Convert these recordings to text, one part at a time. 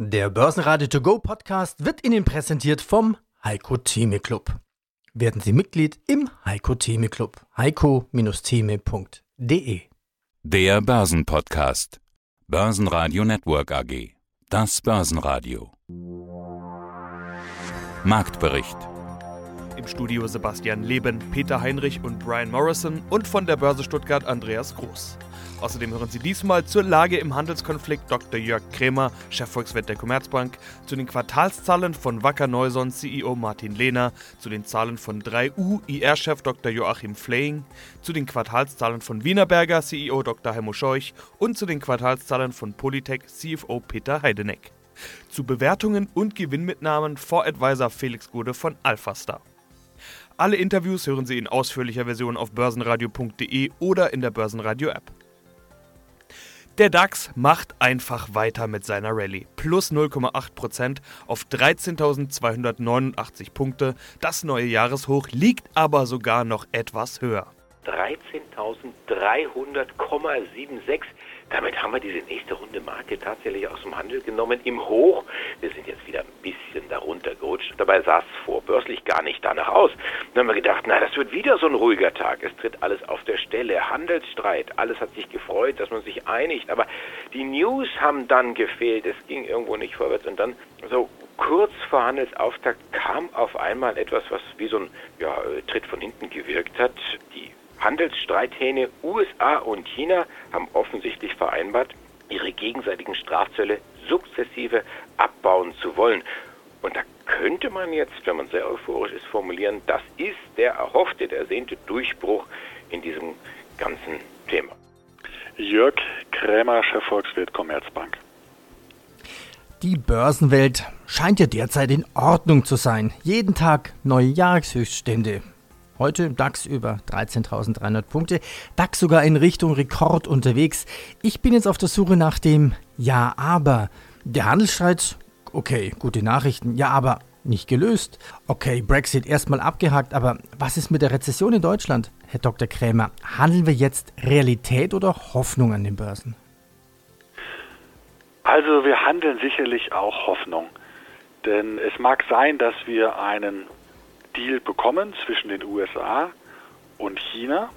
Der Börsenradio To Go Podcast wird Ihnen präsentiert vom Heiko Theme Club. Werden Sie Mitglied im Heiko Theme Club. heiko-theme.de Der Börsenpodcast. Börsenradio Network AG. Das Börsenradio. Marktbericht. Im Studio Sebastian Leben, Peter Heinrich und Brian Morrison und von der Börse Stuttgart Andreas Groß. Außerdem hören Sie diesmal zur Lage im Handelskonflikt Dr. Jörg Krämer, Chefvolkswirt der Commerzbank, zu den Quartalszahlen von Wacker Neuson CEO Martin Lehner, zu den Zahlen von 3U IR-Chef Dr. Joachim Fleying, zu den Quartalszahlen von Wienerberger CEO Dr. Helmo Scheuch und zu den Quartalszahlen von Polytech CFO Peter Heideneck. Zu Bewertungen und Gewinnmitnahmen vor Advisor Felix Gude von Alphastar. Alle Interviews hören Sie in ausführlicher Version auf börsenradio.de oder in der Börsenradio-App. Der DAX macht einfach weiter mit seiner Rallye. Plus 0,8% auf 13.289 Punkte. Das neue Jahreshoch liegt aber sogar noch etwas höher. 13.300,76. Damit haben wir diese nächste Runde Marke tatsächlich aus dem Handel genommen. Im Hoch, wir sind jetzt wieder ein bisschen darunter gerutscht. Dabei sah es vorbörslich gar nicht danach aus. Dann haben wir gedacht, na, das wird wieder so ein ruhiger Tag. Es tritt alles auf der Stelle. Handelsstreit, alles hat sich gefreut, dass man sich einigt. Aber die News haben dann gefehlt. Es ging irgendwo nicht vorwärts. Und dann so kurz vor Handelsauftakt kam auf einmal etwas, was wie so ein ja, Tritt von hinten gewirkt hat. Die Handelsstreithähne USA und China haben offensichtlich vereinbart, ihre gegenseitigen Strafzölle sukzessive abbauen zu wollen. Und da könnte man jetzt, wenn man sehr euphorisch ist, formulieren, das ist der erhoffte, der ersehnte Durchbruch in diesem ganzen Thema. Jörg Krämer, Chefvolkswirt Commerzbank. Die Börsenwelt scheint ja derzeit in Ordnung zu sein. Jeden Tag neue Jahreshöchststände. Heute DAX über 13.300 Punkte, DAX sogar in Richtung Rekord unterwegs. Ich bin jetzt auf der Suche nach dem Ja, aber. Der Handelsstreit, okay, gute Nachrichten, ja, aber nicht gelöst. Okay, Brexit erstmal abgehakt, aber was ist mit der Rezession in Deutschland, Herr Dr. Krämer? Handeln wir jetzt Realität oder Hoffnung an den Börsen? Also wir handeln sicherlich auch Hoffnung. Denn es mag sein, dass wir einen Deal bekommen zwischen den USA und China,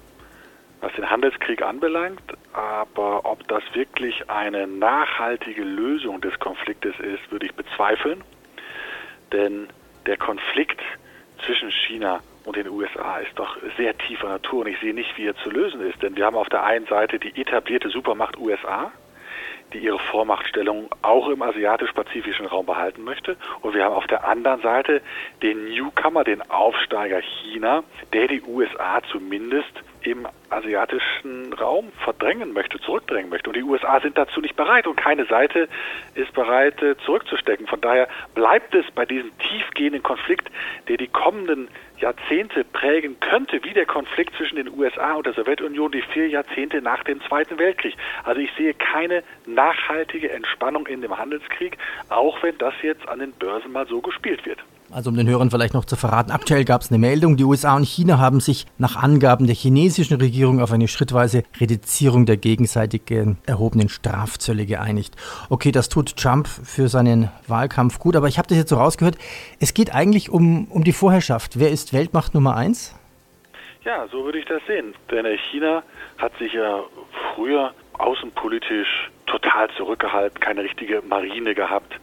was den Handelskrieg anbelangt. Aber ob das wirklich eine nachhaltige Lösung des Konfliktes ist, würde ich bezweifeln. Denn der Konflikt zwischen China und den USA ist doch sehr tiefer Natur und ich sehe nicht, wie er zu lösen ist. Denn wir haben auf der einen Seite die etablierte Supermacht USA, die ihre Vormachtstellung auch im asiatisch-pazifischen Raum behalten möchte. Und wir haben auf der anderen Seite den Newcomer, den Aufsteiger China, der die USA zumindest im asiatischen Raum verdrängen möchte, zurückdrängen möchte. Und die USA sind dazu nicht bereit und keine Seite ist bereit, zurückzustecken. Von daher bleibt es bei diesem tiefgehenden Konflikt, der die kommenden Jahrzehnte prägen könnte, wie der Konflikt zwischen den USA und der Sowjetunion die vier Jahrzehnte nach dem Zweiten Weltkrieg. Also ich sehe keine nachhaltige Entspannung in dem Handelskrieg, auch wenn das jetzt an den Börsen mal so gespielt wird. Also um den Hörern vielleicht noch zu verraten, aktuell gab es eine Meldung, die USA und China haben sich nach Angaben der chinesischen Regierung auf eine schrittweise Reduzierung der gegenseitig erhobenen Strafzölle geeinigt. Okay, das tut Trump für seinen Wahlkampf gut, aber ich habe das jetzt so rausgehört, es geht eigentlich um, um die Vorherrschaft. Wer ist Weltmacht Nummer eins? Ja, so würde ich das sehen. Denn China hat sich ja früher außenpolitisch total zurückgehalten, keine richtige Marine gehabt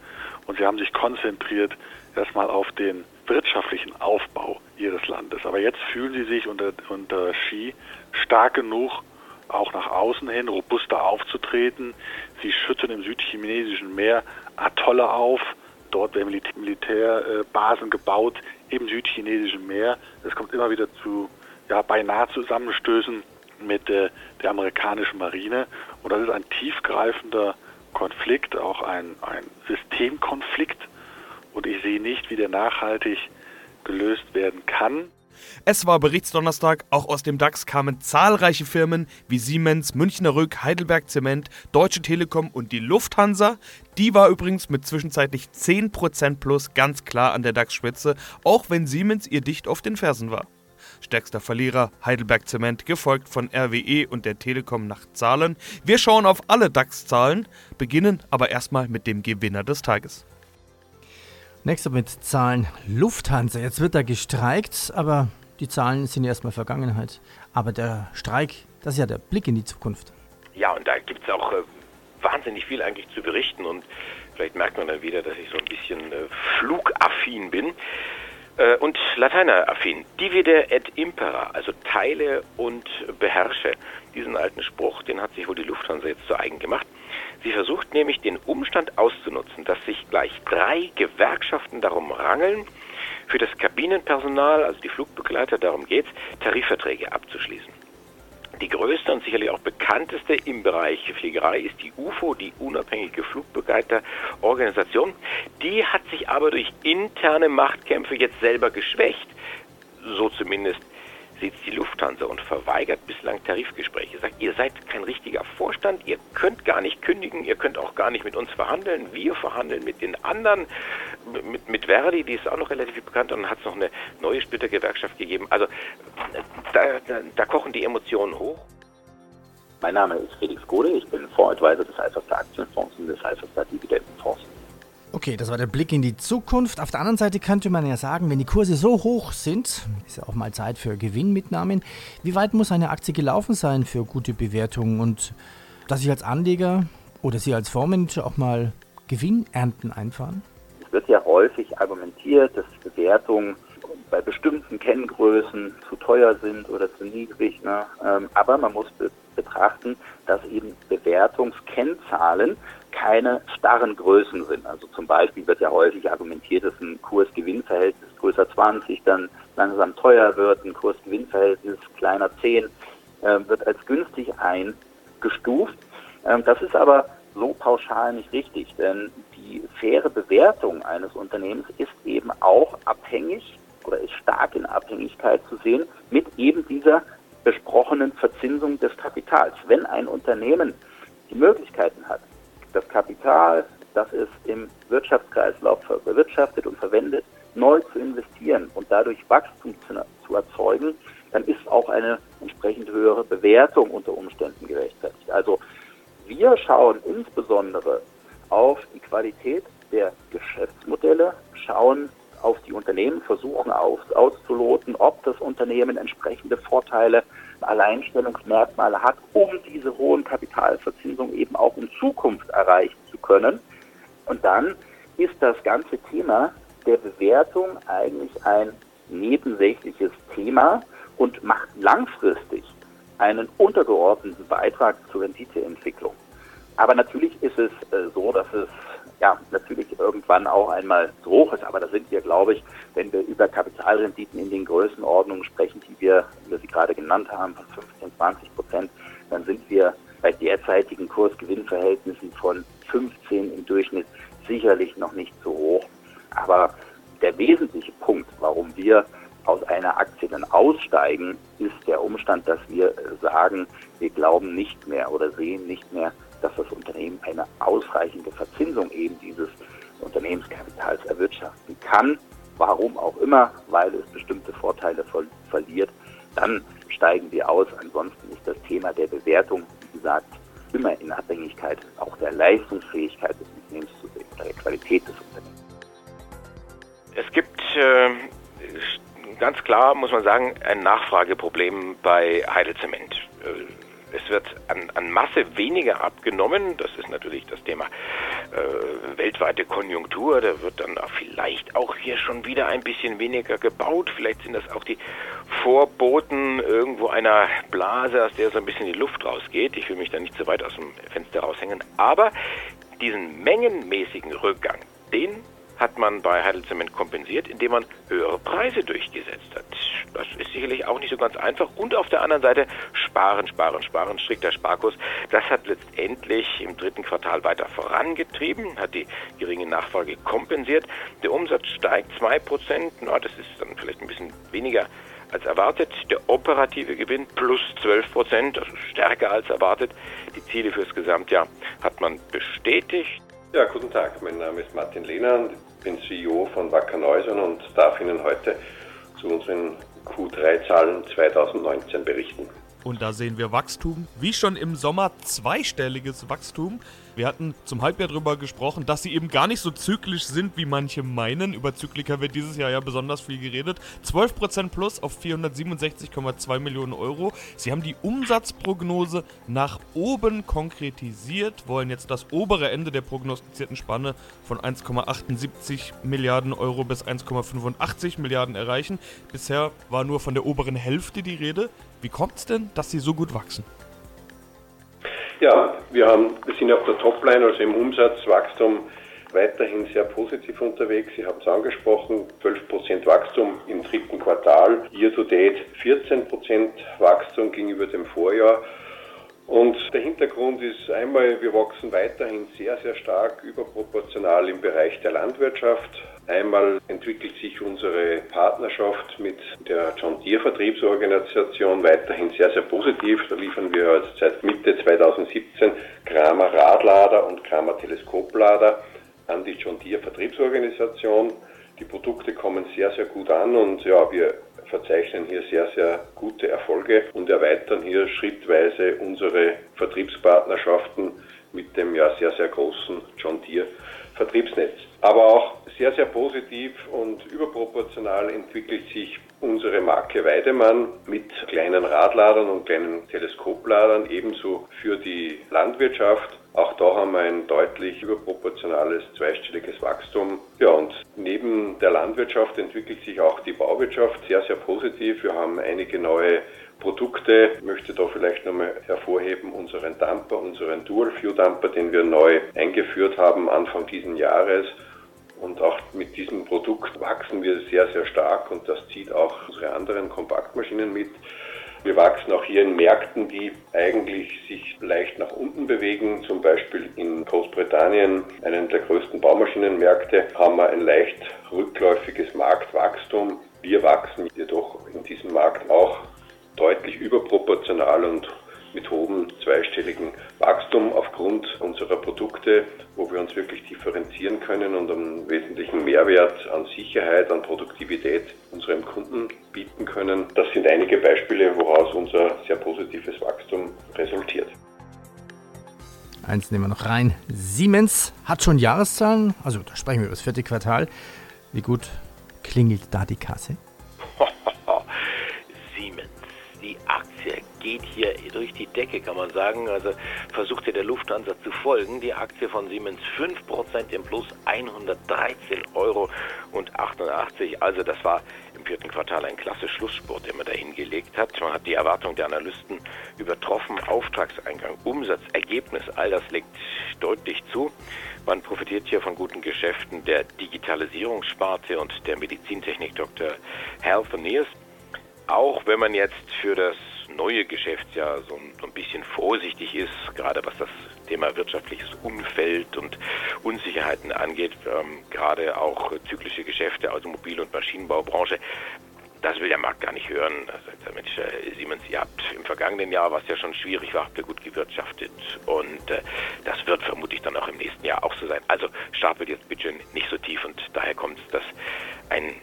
und sie haben sich konzentriert erstmal auf den wirtschaftlichen Aufbau ihres Landes. Aber jetzt fühlen sie sich unter, unter Xi stark genug, auch nach außen hin robuster aufzutreten. Sie schütten im südchinesischen Meer Atolle auf. Dort werden Militärbasen gebaut im südchinesischen Meer. Es kommt immer wieder zu ja, beinahe Zusammenstößen mit äh, der amerikanischen Marine. Und das ist ein tiefgreifender Konflikt, auch ein, ein Systemkonflikt und ich sehe nicht, wie der nachhaltig gelöst werden kann. Es war Berichtsdonnerstag, auch aus dem DAX kamen zahlreiche Firmen wie Siemens, Münchner Rück, Heidelberg Zement, Deutsche Telekom und die Lufthansa. Die war übrigens mit zwischenzeitlich 10% plus ganz klar an der DAX-Spitze, auch wenn Siemens ihr dicht auf den Fersen war. Stärkster Verlierer Heidelberg Zement, gefolgt von RWE und der Telekom nach Zahlen. Wir schauen auf alle DAX-Zahlen, beginnen aber erstmal mit dem Gewinner des Tages. Nächster mit Zahlen Lufthansa. Jetzt wird da gestreikt, aber die Zahlen sind erstmal Vergangenheit. Aber der Streik, das ist ja der Blick in die Zukunft. Ja, und da gibt es auch äh, wahnsinnig viel eigentlich zu berichten und vielleicht merkt man dann wieder, dass ich so ein bisschen äh, flugaffin bin äh, und Lateineraffin. Divide et impera, also teile und beherrsche. Diesen alten Spruch, den hat sich wohl die Lufthansa jetzt zu eigen gemacht. Sie versucht nämlich den Umstand auszunutzen, dass sich gleich drei Gewerkschaften darum rangeln, für das Kabinenpersonal, also die Flugbegleiter, darum geht's, Tarifverträge abzuschließen. Die größte und sicherlich auch bekannteste im Bereich Fliegerei ist die UFO, die unabhängige Flugbegleiterorganisation. Die hat sich aber durch interne Machtkämpfe jetzt selber geschwächt. So zumindest sitzt die Lufthansa und verweigert bislang Tarifgespräche. Sagt, ihr seid kein richtiger Vorstand, ihr könnt gar nicht kündigen, ihr könnt auch gar nicht mit uns verhandeln. Wir verhandeln mit den anderen, mit, mit Verdi, die ist auch noch relativ bekannt, und hat es noch eine neue Splittergewerkschaft gegeben. Also da, da, da kochen die Emotionen hoch. Mein Name ist Felix Gode, ich bin Fondsadvisor des Alpha Aktienfonds und des Alpha Dividendenfonds. Okay, das war der Blick in die Zukunft. Auf der anderen Seite könnte man ja sagen, wenn die Kurse so hoch sind, ist ja auch mal Zeit für Gewinnmitnahmen. Wie weit muss eine Aktie gelaufen sein für gute Bewertungen und dass ich als Anleger oder Sie als Fondsmanager auch mal Gewinnernten einfahren? Es wird ja häufig argumentiert, dass Bewertungen bei bestimmten Kenngrößen zu teuer sind oder zu niedrig. Ne? Ähm, aber man muss betrachten, dass eben Bewertungskennzahlen keine starren Größen sind. Also zum Beispiel wird ja häufig argumentiert, dass ein Kurs-Gewinn-Verhältnis größer 20 dann langsam teuer wird, ein Kurs-Gewinn-Verhältnis kleiner 10 äh, wird als günstig eingestuft. Ähm, das ist aber so pauschal nicht richtig, denn die faire Bewertung eines Unternehmens ist eben auch abhängig oder ist stark in Abhängigkeit zu sehen mit eben dieser besprochenen Verzinsung des Kapitals. Wenn ein Unternehmen die Möglichkeiten hat, das Kapital, das es im Wirtschaftskreislauf bewirtschaftet und verwendet, neu zu investieren und dadurch Wachstum zu, zu erzeugen, dann ist auch eine entsprechend höhere Bewertung unter Umständen gerechtfertigt. Also wir schauen insbesondere auf die Qualität der Geschäftsmodelle, schauen auf die Unternehmen, versuchen aus, auszuloten, ob das Unternehmen entsprechende Vorteile Alleinstellungsmerkmale hat, um diese hohen Kapitalverzinsungen eben auch in Zukunft erreichen zu können. Und dann ist das ganze Thema der Bewertung eigentlich ein nebensächliches Thema und macht langfristig einen untergeordneten Beitrag zur Renditeentwicklung. Aber natürlich ist es äh, so, dass es ja, natürlich irgendwann auch einmal zu hoch ist. Aber da sind wir, glaube ich, wenn wir über Kapitalrenditen in den Größenordnungen sprechen, die wir, wie wir sie gerade genannt haben, von 15, 20 Prozent, dann sind wir bei derzeitigen Kursgewinnverhältnissen von 15 im Durchschnitt sicherlich noch nicht so hoch. Aber der wesentliche Punkt, warum wir aus einer Aktie dann aussteigen, ist der Umstand, dass wir sagen, wir glauben nicht mehr oder sehen nicht mehr, dass das Unternehmen eine ausreichende Verzinsung eben dieses Unternehmenskapitals erwirtschaften kann. Warum auch immer, weil es bestimmte Vorteile ver verliert, dann steigen wir aus. Ansonsten ist das Thema der Bewertung, wie gesagt, immer in Abhängigkeit auch der Leistungsfähigkeit des Unternehmens der Qualität des Unternehmens. Es gibt äh, ganz klar, muss man sagen, ein Nachfrageproblem bei Heidelzement. Äh, es wird an, an Masse weniger abgenommen. Das ist natürlich das Thema äh, weltweite Konjunktur. Da wird dann auch vielleicht auch hier schon wieder ein bisschen weniger gebaut. Vielleicht sind das auch die Vorboten irgendwo einer Blase, aus der so ein bisschen die Luft rausgeht. Ich will mich da nicht zu weit aus dem Fenster raushängen. Aber diesen mengenmäßigen Rückgang, den hat man bei Heidelzement kompensiert, indem man höhere Preise durchgesetzt hat. Das ist sicherlich auch nicht so ganz einfach. Und auf der anderen Seite sparen, sparen, sparen, strikter Sparkurs. Das hat letztendlich im dritten Quartal weiter vorangetrieben, hat die geringe Nachfrage kompensiert. Der Umsatz steigt 2%. Na, das ist dann vielleicht ein bisschen weniger als erwartet. Der operative Gewinn plus 12 Prozent, das ist stärker als erwartet. Die Ziele fürs Gesamtjahr hat man bestätigt. Ja, guten Tag. Mein Name ist Martin Lehner und ich bin CEO von Wacker Neusern und darf Ihnen heute zu unseren Q3-Zahlen 2019 berichten. Und da sehen wir Wachstum, wie schon im Sommer zweistelliges Wachstum. Wir hatten zum Halbjahr darüber gesprochen, dass sie eben gar nicht so zyklisch sind, wie manche meinen. Über Zyklika wird dieses Jahr ja besonders viel geredet. 12% plus auf 467,2 Millionen Euro. Sie haben die Umsatzprognose nach oben konkretisiert, wollen jetzt das obere Ende der prognostizierten Spanne von 1,78 Milliarden Euro bis 1,85 Milliarden erreichen. Bisher war nur von der oberen Hälfte die Rede. Wie kommt es denn, dass Sie so gut wachsen? Ja, wir, haben, wir sind auf der Topline, also im Umsatzwachstum, weiterhin sehr positiv unterwegs. Sie haben es angesprochen, 12% Wachstum im dritten Quartal, year to date 14% Wachstum gegenüber dem Vorjahr. Und der Hintergrund ist einmal, wir wachsen weiterhin sehr, sehr stark überproportional im Bereich der Landwirtschaft. Einmal entwickelt sich unsere Partnerschaft mit der John Deere Vertriebsorganisation weiterhin sehr, sehr positiv. Da liefern wir jetzt seit Mitte 2017 Kramer Radlader und Kramer Teleskoplader an die John Deere Vertriebsorganisation. Die Produkte kommen sehr, sehr gut an und ja, wir verzeichnen hier sehr, sehr gute Erfolge und erweitern hier schrittweise unsere Vertriebspartnerschaften mit dem ja sehr, sehr großen John Deere Vertriebsnetz. Aber auch sehr, sehr positiv und überproportional entwickelt sich unsere Marke Weidemann mit kleinen Radladern und kleinen Teleskopladern ebenso für die Landwirtschaft. Auch da haben wir ein deutlich überproportionales zweistelliges Wachstum. Ja, und neben der Landwirtschaft entwickelt sich auch die Bauwirtschaft sehr, sehr positiv. Wir haben einige neue Produkte. Ich möchte da vielleicht nochmal hervorheben unseren Dumper, unseren Dual View Dumper, den wir neu eingeführt haben Anfang diesen Jahres. Und auch mit diesem Produkt wachsen wir sehr, sehr stark und das zieht auch unsere anderen Kompaktmaschinen mit. Wir wachsen auch hier in Märkten, die eigentlich sich leicht nach unten bewegen. Zum Beispiel in Großbritannien, einen der größten Baumaschinenmärkte, haben wir ein leicht rückläufiges Marktwachstum. Wir wachsen jedoch in diesem Markt auch deutlich überproportional und mit hohem zweistelligen Wachstum aufgrund unserer Produkte, wo wir uns wirklich differenzieren können und einen wesentlichen Mehrwert an Sicherheit, an Produktivität unserem Kunden bieten können. Das sind einige Beispiele, woraus unser sehr positives Wachstum resultiert. Eins nehmen wir noch rein. Siemens hat schon Jahreszahlen, also da sprechen wir über das vierte Quartal. Wie gut klingelt da die Kasse? Durch die Decke, kann man sagen. Also versucht ihr der Lufthansa zu folgen. Die Aktie von Siemens 5% im Plus, 113 Euro und 88. Also das war im vierten Quartal ein klasse Schlusssport, den man da hingelegt hat. Man hat die Erwartung der Analysten übertroffen. Auftragseingang, Umsatz, Ergebnis, all das legt deutlich zu. Man profitiert hier von guten Geschäften der Digitalisierungssparte und der Medizintechnik Dr. Healthineers. Auch wenn man jetzt für das neue Geschäftsjahr so ein, so ein bisschen vorsichtig ist, gerade was das Thema wirtschaftliches Umfeld und Unsicherheiten angeht, ähm, gerade auch zyklische Geschäfte, Automobil- und Maschinenbaubranche. Das will der Markt gar nicht hören. Also, Mensch, äh, Siemens, ihr habt im vergangenen Jahr, was ja schon schwierig war, habt ihr gut gewirtschaftet. Und äh, das wird vermutlich dann auch im nächsten Jahr auch so sein. Also stapelt jetzt bitte nicht so tief und daher kommt es, dass ein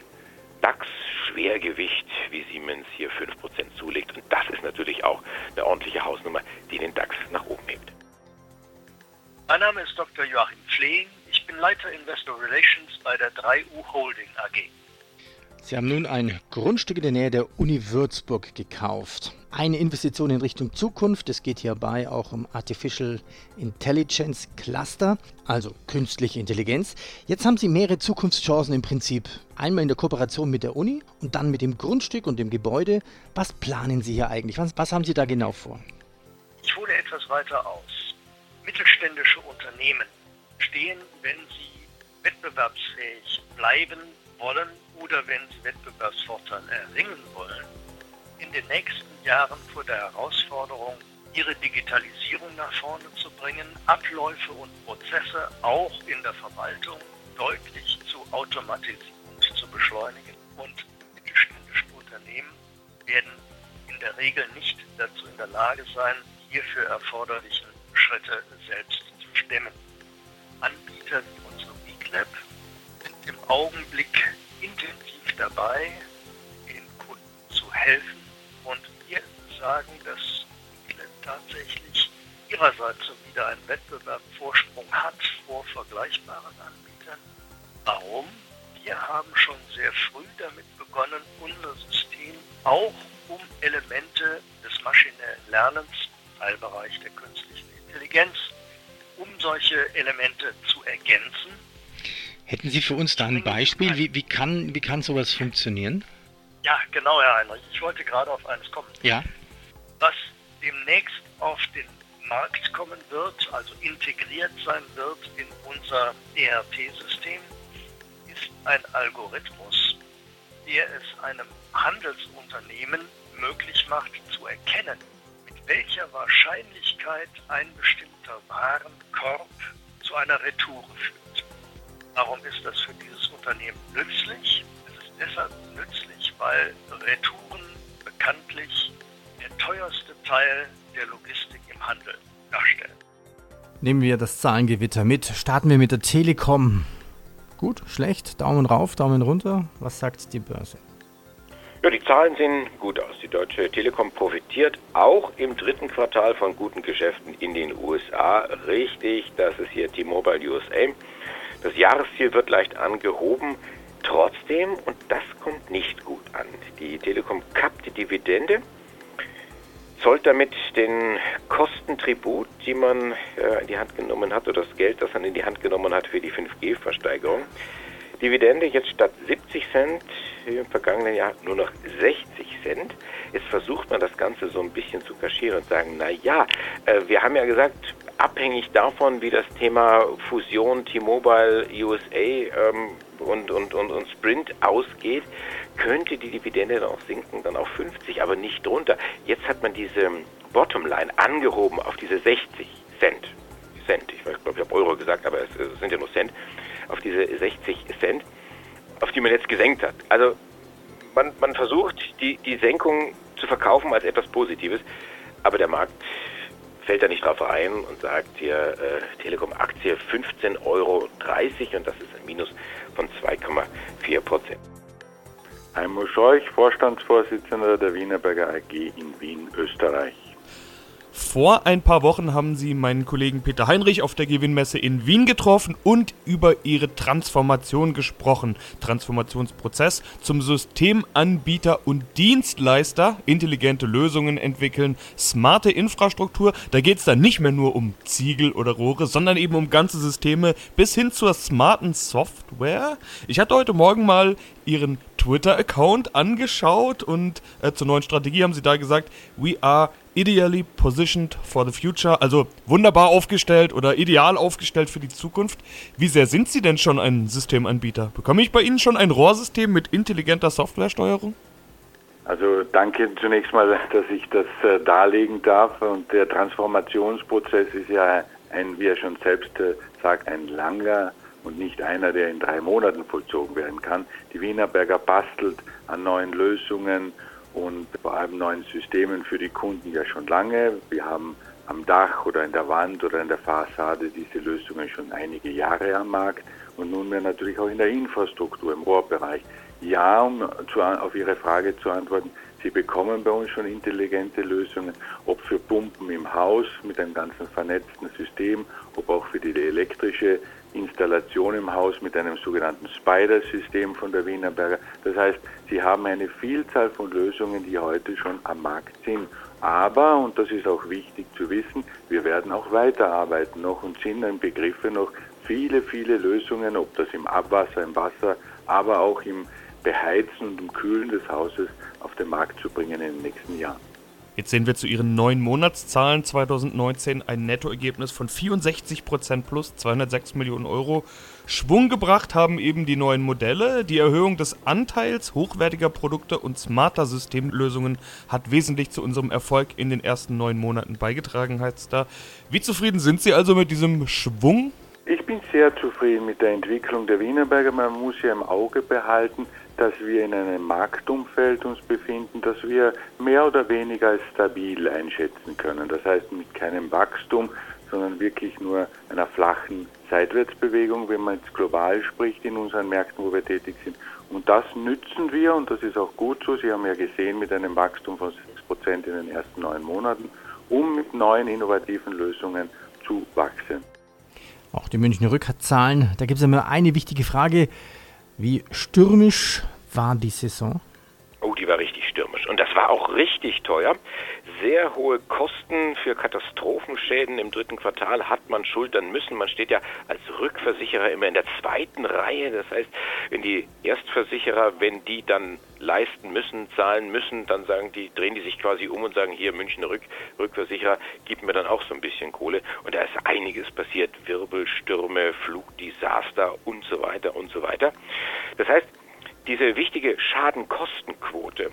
DAX-Schwergewicht wie Siemens hier 5% zulegt. Und das ist natürlich auch eine ordentliche Hausnummer, die den DAX nach oben hebt. Mein Name ist Dr. Joachim Flehing. Ich bin Leiter Investor Relations bei der 3U Holding AG. Sie haben nun ein Grundstück in der Nähe der Uni Würzburg gekauft. Eine Investition in Richtung Zukunft. Es geht hierbei auch um Artificial Intelligence Cluster, also künstliche Intelligenz. Jetzt haben Sie mehrere Zukunftschancen im Prinzip. Einmal in der Kooperation mit der Uni und dann mit dem Grundstück und dem Gebäude. Was planen Sie hier eigentlich? Was, was haben Sie da genau vor? Ich hole etwas weiter aus. Mittelständische Unternehmen stehen, wenn sie wettbewerbsfähig bleiben wollen, oder wenn sie Wettbewerbsvorteile erringen wollen, in den nächsten Jahren vor der Herausforderung, ihre Digitalisierung nach vorne zu bringen, Abläufe und Prozesse auch in der Verwaltung deutlich zu automatisieren und zu beschleunigen. Und mittelständische Unternehmen werden in der Regel nicht dazu in der Lage sein, hierfür erforderlichen Schritte selbst zu stemmen. Anbieter wie unsere WeClap sind im Augenblick intensiv dabei, den Kunden helfen. Sagen, dass tatsächlich ihrerseits wieder einen Wettbewerbsvorsprung hat vor vergleichbaren Anbietern. Warum? Wir haben schon sehr früh damit begonnen, unser System auch um Elemente des maschinellen Lernens, Teilbereich der künstlichen Intelligenz, um solche Elemente zu ergänzen. Hätten Sie für uns da ein Beispiel? Wie, wie, kann, wie kann sowas funktionieren? Ja, genau, Herr Heinrich. Ich wollte gerade auf eines kommen. Ja. Was demnächst auf den Markt kommen wird, also integriert sein wird in unser ERP-System, ist ein Algorithmus, der es einem Handelsunternehmen möglich macht zu erkennen, mit welcher Wahrscheinlichkeit ein bestimmter Warenkorb zu einer Retoure führt. Warum ist das für dieses Unternehmen nützlich? Es ist deshalb nützlich, weil Retouren bekanntlich der teuerste Teil der Logistik im Handel darstellen. Nehmen wir das Zahlengewitter mit. Starten wir mit der Telekom. Gut, schlecht, Daumen rauf, Daumen runter. Was sagt die Börse? Ja, die Zahlen sehen gut aus. Die Deutsche Telekom profitiert auch im dritten Quartal von guten Geschäften in den USA. Richtig, das ist hier T-Mobile USA. Das Jahresziel wird leicht angehoben. Trotzdem, und das kommt nicht gut an, die Telekom kappt die Dividende zollt damit den Kostentribut, die man äh, in die Hand genommen hat, oder das Geld, das man in die Hand genommen hat für die 5G-Versteigerung. Dividende jetzt statt 70 Cent im vergangenen Jahr nur noch 60 Cent. Jetzt versucht man das Ganze so ein bisschen zu kaschieren und sagen, na ja, äh, wir haben ja gesagt, abhängig davon, wie das Thema Fusion T-Mobile USA ähm, und, und, und, und Sprint ausgeht, könnte die Dividende dann auch sinken, dann auf 50, aber nicht drunter. Jetzt hat man diese Bottomline angehoben auf diese 60 Cent. Cent, ich glaube, ich habe Euro gesagt, aber es sind ja nur Cent, auf diese 60 Cent, auf die man jetzt gesenkt hat. Also man, man versucht, die, die Senkung zu verkaufen als etwas Positives, aber der Markt fällt da nicht drauf ein und sagt hier äh, Telekom-Aktie 15,30 Euro und das ist ein Minus von 2,4 Prozent. Heimo Scheuch, Vorstandsvorsitzender der Wienerberger AG in Wien, Österreich. Vor ein paar Wochen haben sie meinen Kollegen Peter Heinrich auf der Gewinnmesse in Wien getroffen und über ihre Transformation gesprochen. Transformationsprozess zum Systemanbieter und Dienstleister, intelligente Lösungen entwickeln, smarte Infrastruktur. Da geht es dann nicht mehr nur um Ziegel oder Rohre, sondern eben um ganze Systeme bis hin zur smarten Software. Ich hatte heute Morgen mal ihren Twitter-Account angeschaut und äh, zur neuen Strategie haben sie da gesagt, we are ideally positioned for the future, also wunderbar aufgestellt oder ideal aufgestellt für die Zukunft. Wie sehr sind Sie denn schon ein Systemanbieter? Bekomme ich bei Ihnen schon ein Rohrsystem mit intelligenter Softwaresteuerung? Also danke zunächst mal, dass ich das äh, darlegen darf. Und der Transformationsprozess ist ja ein, wie er schon selbst äh, sagt, ein langer und nicht einer, der in drei Monaten vollzogen werden kann. Die Wienerberger bastelt an neuen Lösungen und vor allem neuen Systemen für die Kunden ja schon lange. Wir haben am Dach oder in der Wand oder in der Fassade diese Lösungen schon einige Jahre am Markt und nunmehr natürlich auch in der Infrastruktur im Rohrbereich. Ja, um zu, auf Ihre Frage zu antworten, Sie bekommen bei uns schon intelligente Lösungen, ob für Pumpen im Haus mit einem ganzen vernetzten System, ob auch für die elektrische Installation im Haus mit einem sogenannten Spider-System von der Wienerberger. Das heißt, sie haben eine Vielzahl von Lösungen, die heute schon am Markt sind. Aber, und das ist auch wichtig zu wissen, wir werden auch weiterarbeiten noch und sind im Begriffe noch viele, viele Lösungen, ob das im Abwasser, im Wasser, aber auch im Beheizen und im Kühlen des Hauses auf den Markt zu bringen in den nächsten Jahren. Jetzt sehen wir zu ihren neun Monatszahlen 2019 ein Nettoergebnis von 64% plus 206 Millionen Euro. Schwung gebracht haben eben die neuen Modelle. Die Erhöhung des Anteils hochwertiger Produkte und smarter Systemlösungen hat wesentlich zu unserem Erfolg in den ersten neun Monaten beigetragen, heißt da. Wie zufrieden sind Sie also mit diesem Schwung? Ich bin sehr zufrieden mit der Entwicklung der Wienerberger. Man muss ja im Auge behalten, dass wir in einem Marktumfeld uns befinden, das wir mehr oder weniger als stabil einschätzen können. Das heißt mit keinem Wachstum, sondern wirklich nur einer flachen Seitwärtsbewegung, wenn man jetzt global spricht in unseren Märkten, wo wir tätig sind. Und das nützen wir und das ist auch gut so. Sie haben ja gesehen mit einem Wachstum von 6% in den ersten neun Monaten, um mit neuen innovativen Lösungen zu wachsen. Auch die Münchner Rückzahlen, da gibt es immer eine wichtige Frage. Wie stürmisch war die Saison? Oh, die war richtig stürmisch. Und das war auch richtig teuer sehr hohe Kosten für Katastrophenschäden im dritten Quartal hat man schultern müssen. Man steht ja als Rückversicherer immer in der zweiten Reihe. Das heißt, wenn die Erstversicherer, wenn die dann leisten müssen, zahlen müssen, dann sagen die, drehen die sich quasi um und sagen, hier Münchner Rück, Rückversicherer, gib mir dann auch so ein bisschen Kohle. Und da ist einiges passiert. Wirbelstürme, Flugdesaster und so weiter und so weiter. Das heißt, diese wichtige Schadenkostenquote,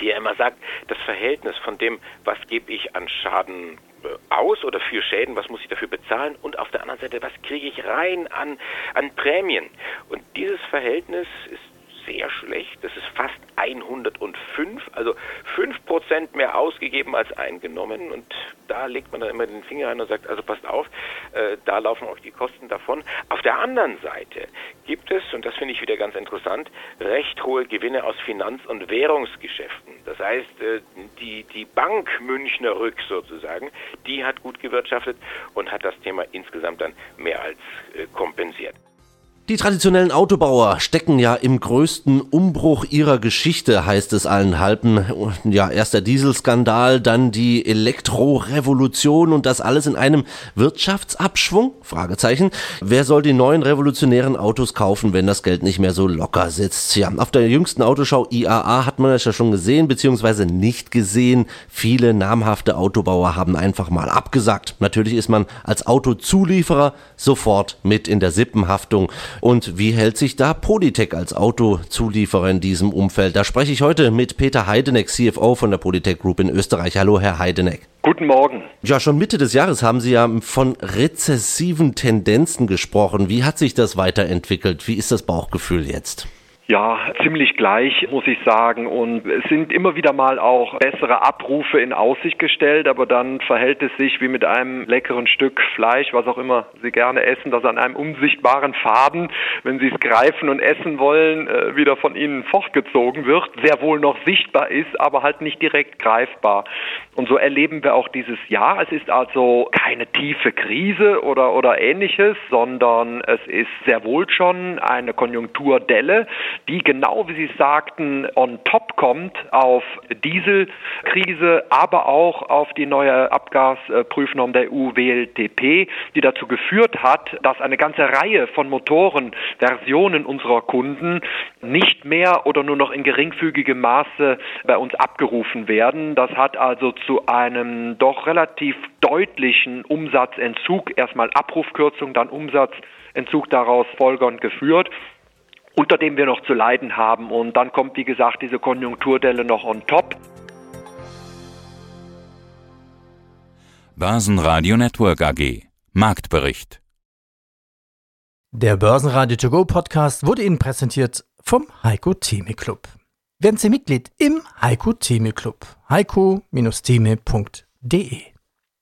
die ja immer sagt, das Verhältnis von dem, was gebe ich an Schaden äh, aus oder für Schäden, was muss ich dafür bezahlen und auf der anderen Seite, was kriege ich rein an, an Prämien. Und dieses Verhältnis ist sehr schlecht. Das ist fast 105, also 5% mehr ausgegeben als eingenommen. Und da legt man dann immer den Finger rein und sagt, also passt auf, äh, da laufen auch die Kosten davon. Auf der anderen Seite gibt es, und das finde ich wieder ganz interessant, recht hohe Gewinne aus Finanz- und Währungsgeschäften. Das heißt, äh, die, die Bank Münchner Rück sozusagen, die hat gut gewirtschaftet und hat das Thema insgesamt dann mehr als äh, kompensiert. Die traditionellen Autobauer stecken ja im größten Umbruch ihrer Geschichte, heißt es allen Halben. Ja, erst der Dieselskandal, dann die Elektrorevolution und das alles in einem Wirtschaftsabschwung? Fragezeichen. Wer soll die neuen revolutionären Autos kaufen, wenn das Geld nicht mehr so locker sitzt? Ja, auf der jüngsten Autoschau IAA hat man das ja schon gesehen, beziehungsweise nicht gesehen. Viele namhafte Autobauer haben einfach mal abgesagt. Natürlich ist man als Autozulieferer sofort mit in der Sippenhaftung. Und wie hält sich da Polytech als Autozulieferer in diesem Umfeld? Da spreche ich heute mit Peter Heideneck, CFO von der Polytech Group in Österreich. Hallo, Herr Heideneck. Guten Morgen. Ja, schon Mitte des Jahres haben Sie ja von rezessiven Tendenzen gesprochen. Wie hat sich das weiterentwickelt? Wie ist das Bauchgefühl jetzt? Ja, ziemlich gleich, muss ich sagen. Und es sind immer wieder mal auch bessere Abrufe in Aussicht gestellt, aber dann verhält es sich wie mit einem leckeren Stück Fleisch, was auch immer Sie gerne essen, das an einem unsichtbaren Faden, wenn Sie es greifen und essen wollen, äh, wieder von Ihnen fortgezogen wird, sehr wohl noch sichtbar ist, aber halt nicht direkt greifbar. Und so erleben wir auch dieses Jahr. Es ist also keine tiefe Krise oder, oder ähnliches, sondern es ist sehr wohl schon eine Konjunkturdelle, die genau wie Sie sagten on top kommt auf Dieselkrise, aber auch auf die neue Abgasprüfnorm der EU WLTP, die dazu geführt hat, dass eine ganze Reihe von Motorenversionen unserer Kunden nicht mehr oder nur noch in geringfügigem Maße bei uns abgerufen werden. Das hat also zu einem doch relativ deutlichen Umsatzentzug, erstmal Abrufkürzung, dann Umsatzentzug daraus folgernd geführt unter dem wir noch zu leiden haben. Und dann kommt, wie gesagt, diese Konjunkturdelle noch on top. Börsenradio Network AG Marktbericht Der Börsenradio To Go Podcast wurde Ihnen präsentiert vom Heiko Theme Club. Werden Sie Mitglied im Heiko Theme Club. heiko-theme.de